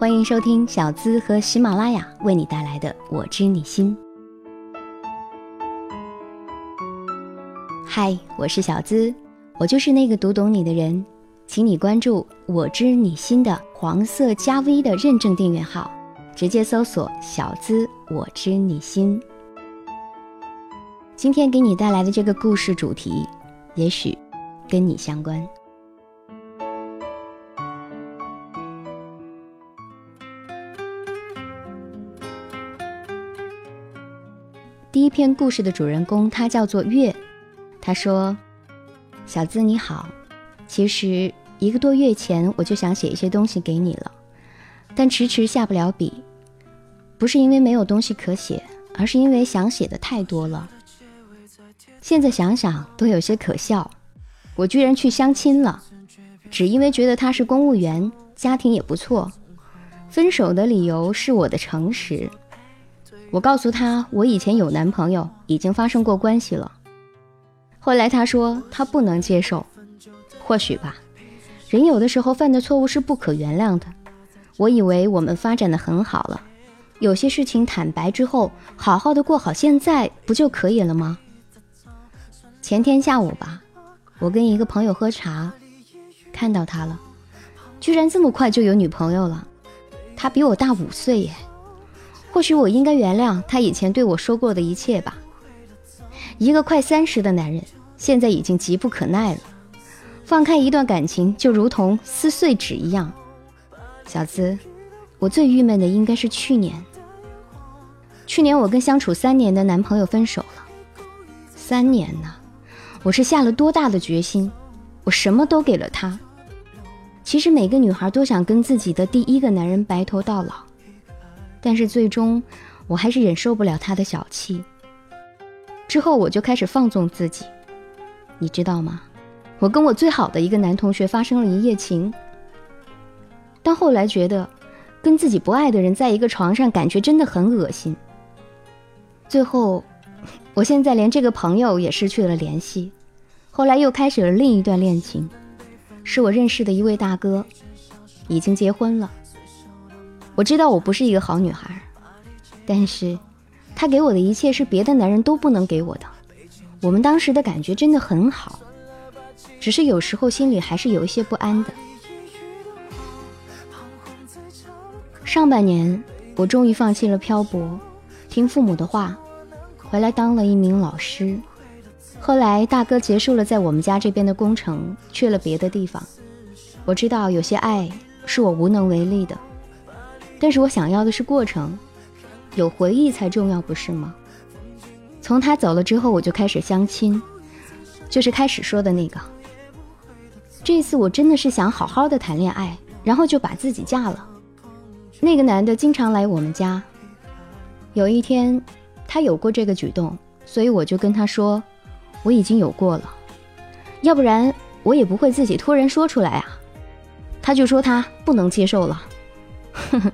欢迎收听小资和喜马拉雅为你带来的《我知你心》。嗨，我是小资，我就是那个读懂你的人，请你关注“我知你心”的黄色加 V 的认证订阅号，直接搜索“小资我知你心”。今天给你带来的这个故事主题，也许跟你相关。第一篇故事的主人公，他叫做月。他说：“小资你好，其实一个多月前我就想写一些东西给你了，但迟迟下不了笔。不是因为没有东西可写，而是因为想写的太多了。现在想想都有些可笑，我居然去相亲了，只因为觉得他是公务员，家庭也不错。分手的理由是我的诚实。”我告诉他，我以前有男朋友，已经发生过关系了。后来他说他不能接受，或许吧，人有的时候犯的错误是不可原谅的。我以为我们发展的很好了，有些事情坦白之后，好好的过好现在不就可以了吗？前天下午吧，我跟一个朋友喝茶，看到他了，居然这么快就有女朋友了，他比我大五岁耶。或许我应该原谅他以前对我说过的一切吧。一个快三十的男人，现在已经急不可耐了。放开一段感情，就如同撕碎纸一样。小资，我最郁闷的应该是去年。去年我跟相处三年的男朋友分手了。三年呢，我是下了多大的决心？我什么都给了他。其实每个女孩都想跟自己的第一个男人白头到老。但是最终，我还是忍受不了他的小气。之后我就开始放纵自己，你知道吗？我跟我最好的一个男同学发生了一夜情。但后来觉得，跟自己不爱的人在一个床上，感觉真的很恶心。最后，我现在连这个朋友也失去了联系。后来又开始了另一段恋情，是我认识的一位大哥，已经结婚了。我知道我不是一个好女孩，但是，他给我的一切是别的男人都不能给我的。我们当时的感觉真的很好，只是有时候心里还是有一些不安的。上半年，我终于放弃了漂泊，听父母的话，回来当了一名老师。后来大哥结束了在我们家这边的工程，去了别的地方。我知道有些爱是我无能为力的。但是我想要的是过程，有回忆才重要，不是吗？从他走了之后，我就开始相亲，就是开始说的那个。这次我真的是想好好的谈恋爱，然后就把自己嫁了。那个男的经常来我们家，有一天他有过这个举动，所以我就跟他说，我已经有过了，要不然我也不会自己突然说出来啊。他就说他不能接受了。呵呵，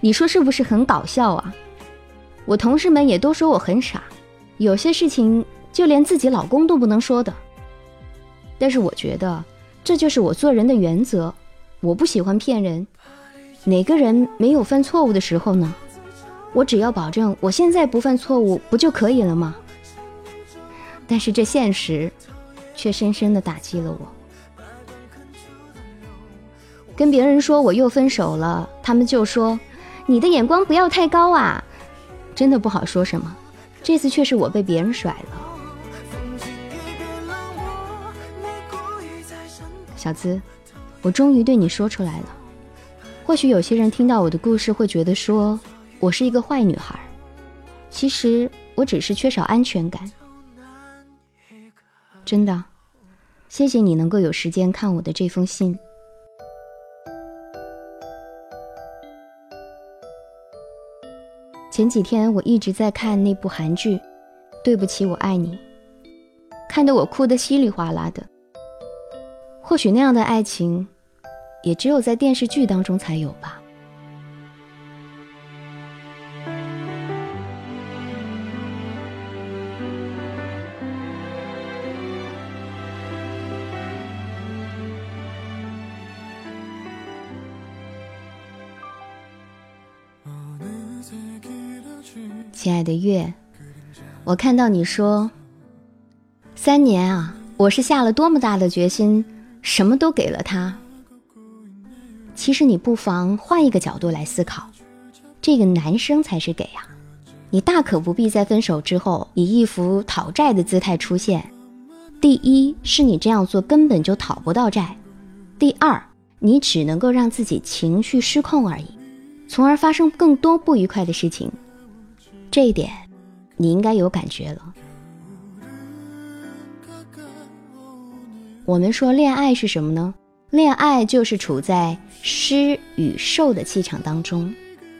你说是不是很搞笑啊？我同事们也都说我很傻，有些事情就连自己老公都不能说的。但是我觉得这就是我做人的原则，我不喜欢骗人。哪个人没有犯错误的时候呢？我只要保证我现在不犯错误，不就可以了吗？但是这现实，却深深的打击了我。跟别人说我又分手了，他们就说：“你的眼光不要太高啊！”真的不好说什么。这次却是我被别人甩了。小资，我终于对你说出来了。或许有些人听到我的故事会觉得说我是一个坏女孩，其实我只是缺少安全感。真的，谢谢你能够有时间看我的这封信。前几天我一直在看那部韩剧《对不起，我爱你》，看得我哭得稀里哗啦的。或许那样的爱情，也只有在电视剧当中才有吧。亲爱的月，我看到你说三年啊，我是下了多么大的决心，什么都给了他。其实你不妨换一个角度来思考，这个男生才是给啊，你大可不必在分手之后以一副讨债的姿态出现。第一是你这样做根本就讨不到债，第二你只能够让自己情绪失控而已，从而发生更多不愉快的事情。这一点，你应该有感觉了。我们说恋爱是什么呢？恋爱就是处在施与受的气场当中，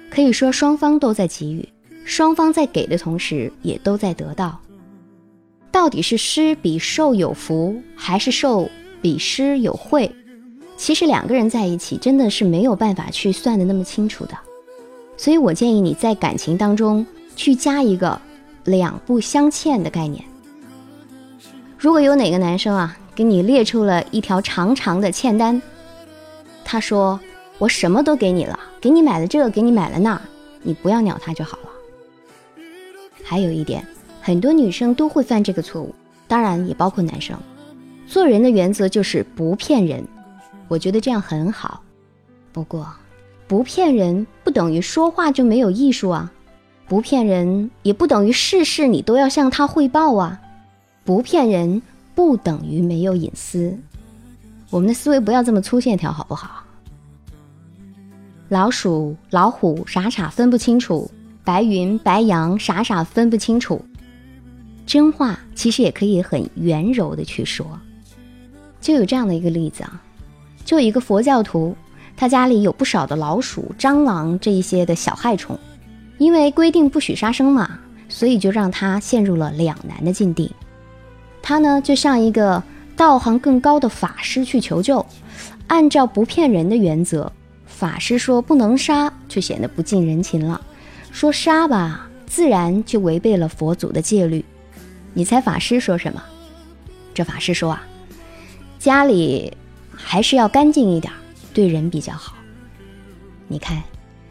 可以说双方都在给予，双方在给的同时也都在得到。到底是施比受有福，还是受比施有惠？其实两个人在一起真的是没有办法去算的那么清楚的。所以我建议你在感情当中。去加一个两不相欠的概念。如果有哪个男生啊给你列出了一条长长的欠单，他说我什么都给你了，给你买了这个，给你买了那，你不要鸟他就好了。还有一点，很多女生都会犯这个错误，当然也包括男生。做人的原则就是不骗人，我觉得这样很好。不过，不骗人不等于说话就没有艺术啊。不骗人也不等于事事你都要向他汇报啊，不骗人不等于没有隐私，我们的思维不要这么粗线条好不好？老鼠老虎傻傻分不清楚，白云白羊傻傻分不清楚，真话其实也可以很圆柔的去说。就有这样的一个例子啊，就一个佛教徒，他家里有不少的老鼠、蟑螂这一些的小害虫。因为规定不许杀生嘛，所以就让他陷入了两难的境地。他呢，就向一个道行更高的法师去求救。按照不骗人的原则，法师说不能杀，就显得不近人情了；说杀吧，自然就违背了佛祖的戒律。你猜法师说什么？这法师说啊，家里还是要干净一点，对人比较好。你看，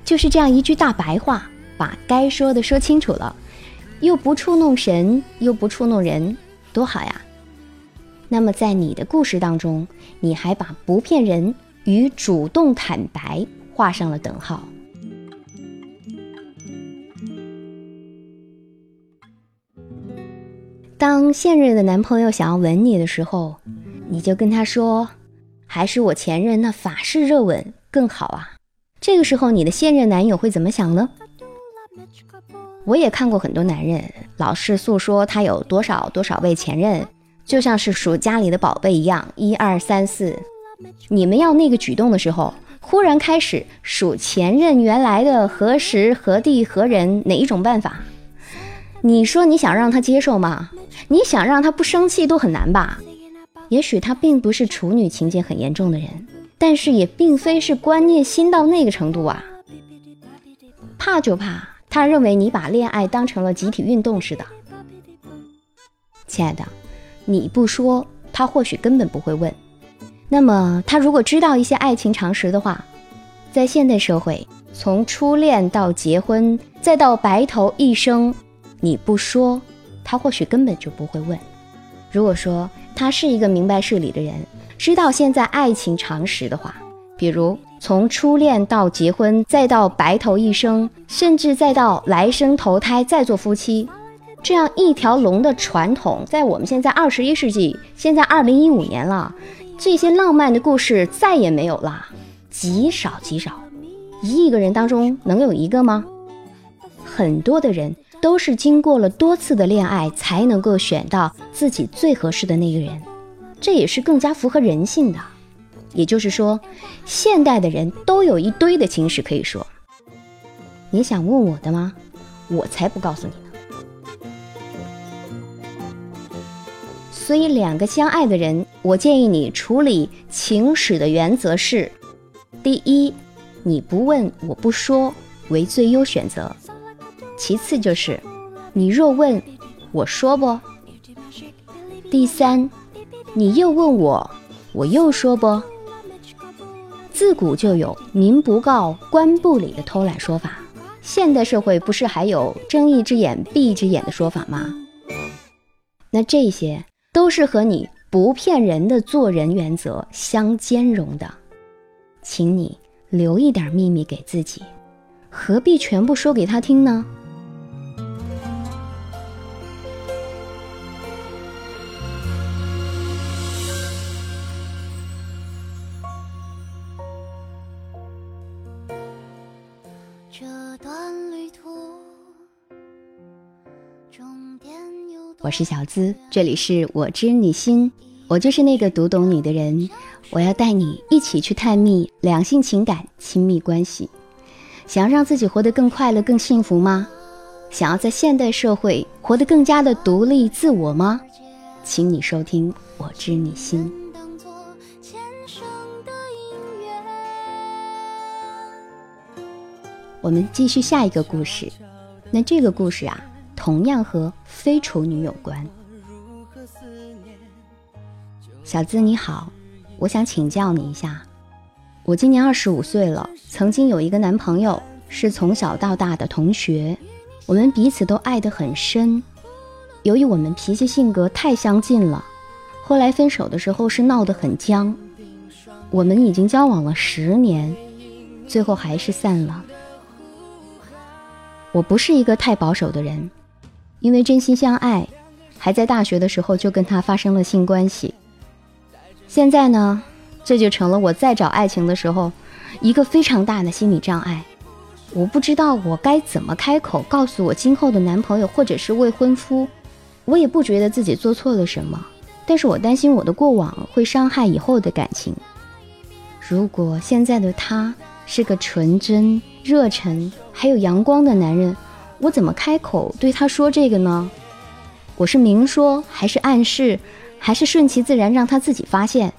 就是这样一句大白话。把该说的说清楚了，又不触弄神，又不触弄人，多好呀！那么在你的故事当中，你还把不骗人与主动坦白画上了等号。当现任的男朋友想要吻你的时候，你就跟他说：“还是我前任那法式热吻更好啊！”这个时候，你的现任男友会怎么想呢？我也看过很多男人老是诉说他有多少多少位前任，就像是数家里的宝贝一样，一二三四。你们要那个举动的时候，忽然开始数前任原来的何时何地何人哪一种办法？你说你想让他接受吗？你想让他不生气都很难吧？也许他并不是处女情节很严重的人，但是也并非是观念新到那个程度啊。怕就怕。他认为你把恋爱当成了集体运动似的，亲爱的，你不说，他或许根本不会问。那么，他如果知道一些爱情常识的话，在现代社会，从初恋到结婚，再到白头一生，你不说，他或许根本就不会问。如果说他是一个明白事理的人，知道现在爱情常识的话，比如。从初恋到结婚，再到白头一生，甚至再到来生投胎再做夫妻，这样一条龙的传统，在我们现在二十一世纪，现在二零一五年了，这些浪漫的故事再也没有了，极少极少，一亿个人当中能有一个吗？很多的人都是经过了多次的恋爱，才能够选到自己最合适的那个人，这也是更加符合人性的。也就是说，现代的人都有一堆的情史可以说。你想问我的吗？我才不告诉你呢。所以，两个相爱的人，我建议你处理情史的原则是：第一，你不问我不说为最优选择；其次就是，你若问我说不；第三，你又问我，我又说不。自古就有“民不告，官不理”的偷懒说法，现代社会不是还有睁一只眼闭一只眼的说法吗？那这些都是和你不骗人的做人原则相兼容的，请你留一点秘密给自己，何必全部说给他听呢？我是小资，这里是我知你心，我就是那个读懂你的人。我要带你一起去探秘两性情感、亲密关系。想要让自己活得更快乐、更幸福吗？想要在现代社会活得更加的独立自我吗？请你收听我知你心。我们继续下一个故事。那这个故事啊。同样和非处女有关。小资你好，我想请教你一下，我今年二十五岁了，曾经有一个男朋友，是从小到大的同学，我们彼此都爱得很深。由于我们脾气性格太相近了，后来分手的时候是闹得很僵。我们已经交往了十年，最后还是散了。我不是一个太保守的人。因为真心相爱，还在大学的时候就跟他发生了性关系。现在呢，这就成了我在找爱情的时候一个非常大的心理障碍。我不知道我该怎么开口告诉我今后的男朋友或者是未婚夫。我也不觉得自己做错了什么，但是我担心我的过往会伤害以后的感情。如果现在的他是个纯真、热忱还有阳光的男人。我怎么开口对他说这个呢？我是明说，还是暗示，还是顺其自然让他自己发现？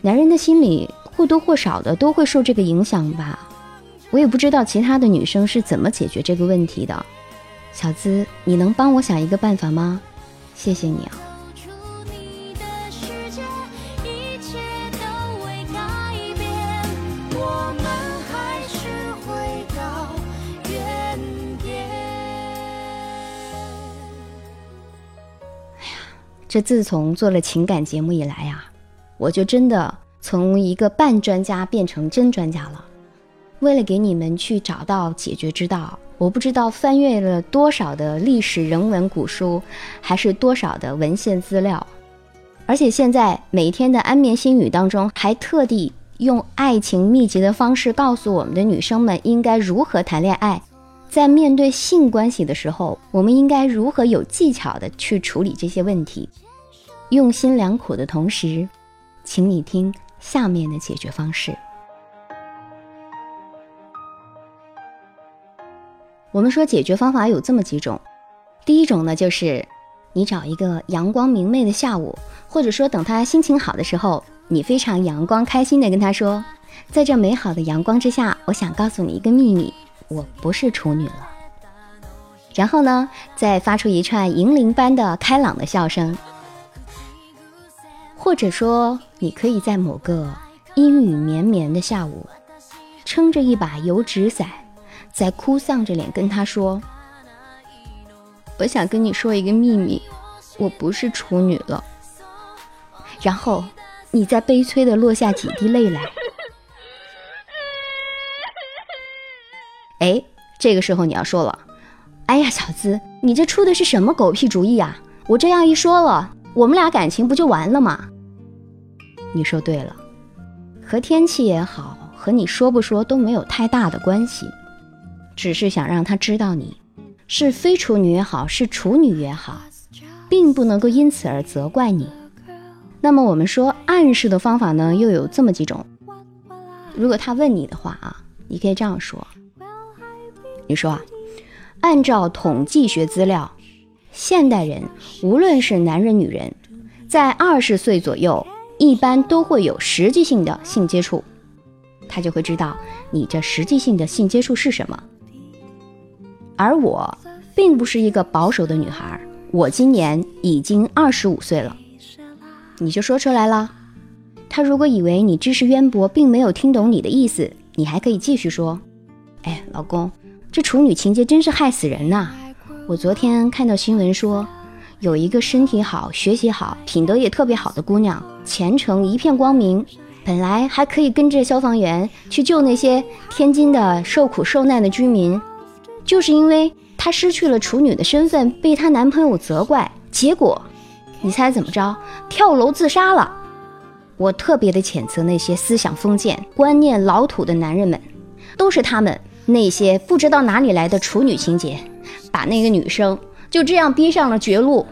男人的心里或多或少的都会受这个影响吧。我也不知道其他的女生是怎么解决这个问题的。小资，你能帮我想一个办法吗？谢谢你啊。这自从做了情感节目以来呀，我就真的从一个半专家变成真专家了。为了给你们去找到解决之道，我不知道翻阅了多少的历史人文古书，还是多少的文献资料。而且现在每天的安眠心语当中，还特地用爱情秘籍的方式告诉我们的女生们应该如何谈恋爱，在面对性关系的时候，我们应该如何有技巧的去处理这些问题。用心良苦的同时，请你听下面的解决方式。我们说解决方法有这么几种，第一种呢，就是你找一个阳光明媚的下午，或者说等他心情好的时候，你非常阳光开心的跟他说，在这美好的阳光之下，我想告诉你一个秘密，我不是处女了。然后呢，再发出一串银铃般的开朗的笑声。或者说，你可以在某个阴雨绵绵的下午，撑着一把油纸伞，在哭丧着脸跟他说：“我想跟你说一个秘密，我不是处女了。”然后，你再悲催的落下几滴泪来。哎，这个时候你要说了：“哎呀，小资，你这出的是什么狗屁主意啊？我这样一说了，我们俩感情不就完了吗？”你说对了，和天气也好，和你说不说都没有太大的关系，只是想让他知道你是非处女也好，是处女也好，并不能够因此而责怪你。那么我们说暗示的方法呢，又有这么几种。如果他问你的话啊，你可以这样说：你说啊，按照统计学资料，现代人无论是男人女人，在二十岁左右。一般都会有实际性的性接触，他就会知道你这实际性的性接触是什么。而我并不是一个保守的女孩，我今年已经二十五岁了，你就说出来了。他如果以为你知识渊博，并没有听懂你的意思，你还可以继续说：“哎，老公，这处女情节真是害死人呐！我昨天看到新闻说，有一个身体好、学习好、品德也特别好的姑娘，前程一片光明，本来还可以跟着消防员去救那些天津的受苦受难的居民，就是因为她失去了处女的身份，被她男朋友责怪，结果，你猜怎么着？跳楼自杀了！我特别的谴责那些思想封建、观念老土的男人们，都是他们。那些不知道哪里来的处女情节，把那个女生就这样逼上了绝路。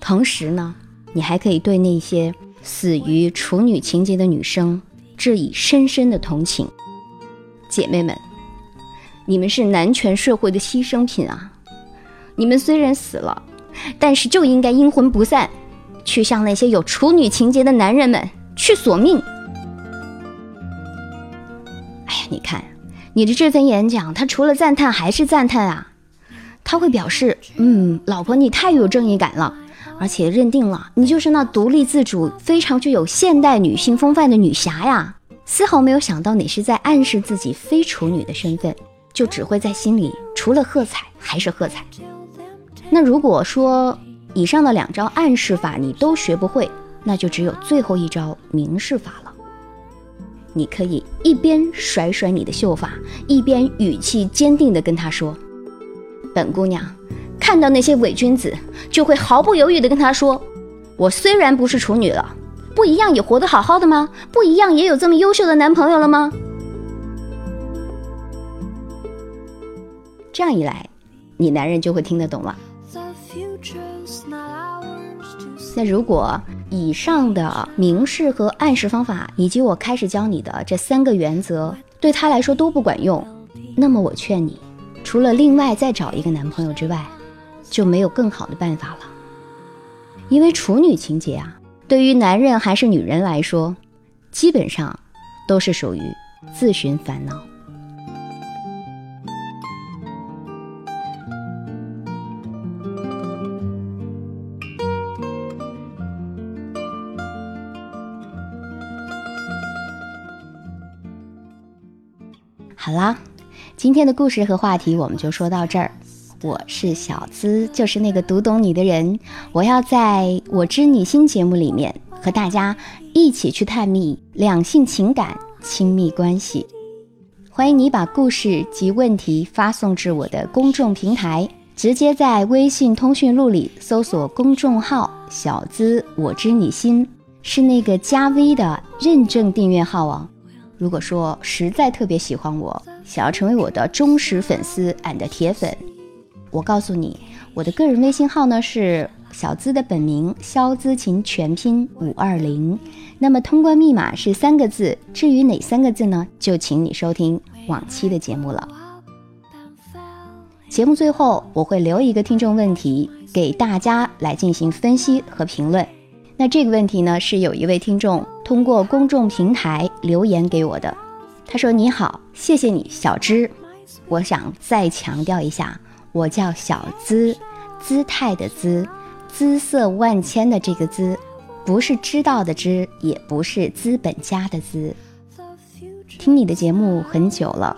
同时呢，你还可以对那些死于处女情节的女生致以深深的同情。姐妹们，你们是男权社会的牺牲品啊！你们虽然死了，但是就应该阴魂不散，去向那些有处女情节的男人们去索命。哎呀，你看。你的这份演讲，他除了赞叹还是赞叹啊！他会表示，嗯，老婆你太有正义感了，而且认定了你就是那独立自主、非常具有现代女性风范的女侠呀，丝毫没有想到你是在暗示自己非处女的身份，就只会在心里除了喝彩还是喝彩。那如果说以上的两招暗示法你都学不会，那就只有最后一招明示法了。你可以一边甩甩你的秀发，一边语气坚定地跟他说：“本姑娘看到那些伪君子，就会毫不犹豫地跟他说：我虽然不是处女了，不一样也活得好好的吗？不一样也有这么优秀的男朋友了吗？这样一来，你男人就会听得懂了。那如果……”以上的明示和暗示方法，以及我开始教你的这三个原则，对他来说都不管用。那么我劝你，除了另外再找一个男朋友之外，就没有更好的办法了。因为处女情节啊，对于男人还是女人来说，基本上都是属于自寻烦恼。好啦，今天的故事和话题我们就说到这儿。我是小资，就是那个读懂你的人。我要在我知你心节目里面和大家一起去探秘两性情感、亲密关系。欢迎你把故事及问题发送至我的公众平台，直接在微信通讯录里搜索公众号“小资我知你心”，是那个加 V 的认证订阅号哦。如果说实在特别喜欢我，想要成为我的忠实粉丝 and 铁粉，我告诉你，我的个人微信号呢是小资的本名肖资琴全拼五二零，那么通关密码是三个字，至于哪三个字呢，就请你收听往期的节目了。节目最后我会留一个听众问题给大家来进行分析和评论。那这个问题呢，是有一位听众通过公众平台留言给我的。他说：“你好，谢谢你，小芝。我想再强调一下，我叫小资，姿态的姿，姿色万千的这个姿，不是知道的知，也不是资本家的资。听你的节目很久了，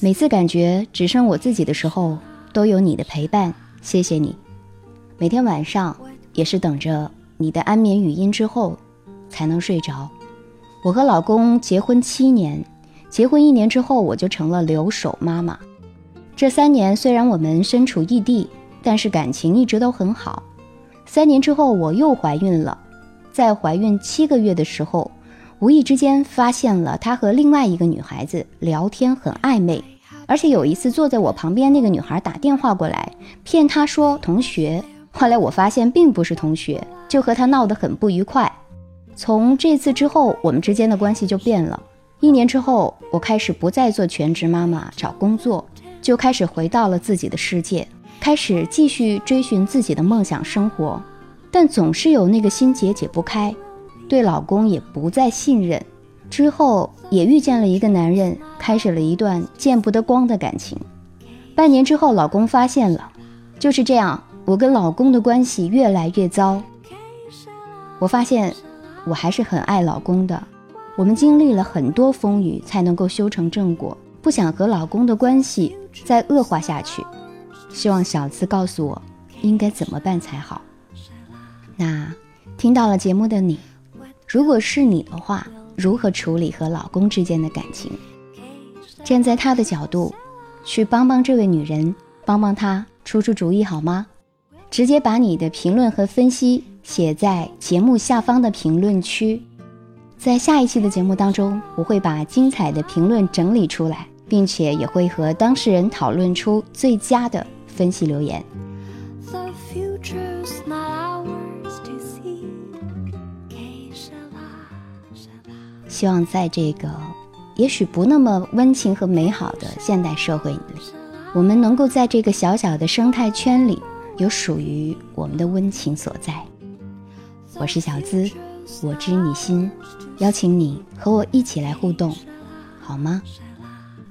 每次感觉只剩我自己的时候，都有你的陪伴。谢谢你，每天晚上也是等着。”你的安眠语音之后，才能睡着。我和老公结婚七年，结婚一年之后我就成了留守妈妈。这三年虽然我们身处异地，但是感情一直都很好。三年之后我又怀孕了，在怀孕七个月的时候，无意之间发现了他和另外一个女孩子聊天很暧昧，而且有一次坐在我旁边那个女孩打电话过来，骗他说同学。后来我发现并不是同学，就和他闹得很不愉快。从这次之后，我们之间的关系就变了。一年之后，我开始不再做全职妈妈，找工作，就开始回到了自己的世界，开始继续追寻自己的梦想生活。但总是有那个心结解不开，对老公也不再信任。之后也遇见了一个男人，开始了一段见不得光的感情。半年之后，老公发现了，就是这样。我跟老公的关系越来越糟，我发现我还是很爱老公的。我们经历了很多风雨，才能够修成正果。不想和老公的关系再恶化下去，希望小资告诉我应该怎么办才好。那听到了节目的你，如果是你的话，如何处理和老公之间的感情？站在他的角度，去帮帮这位女人，帮帮她出出主意好吗？直接把你的评论和分析写在节目下方的评论区，在下一期的节目当中，我会把精彩的评论整理出来，并且也会和当事人讨论出最佳的分析留言。希望在这个也许不那么温情和美好的现代社会里，我们能够在这个小小的生态圈里，有属于我们的温情所在。我是小资，我知你心，邀请你和我一起来互动，好吗？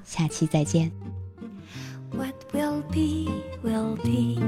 下期再见。What will be, will be.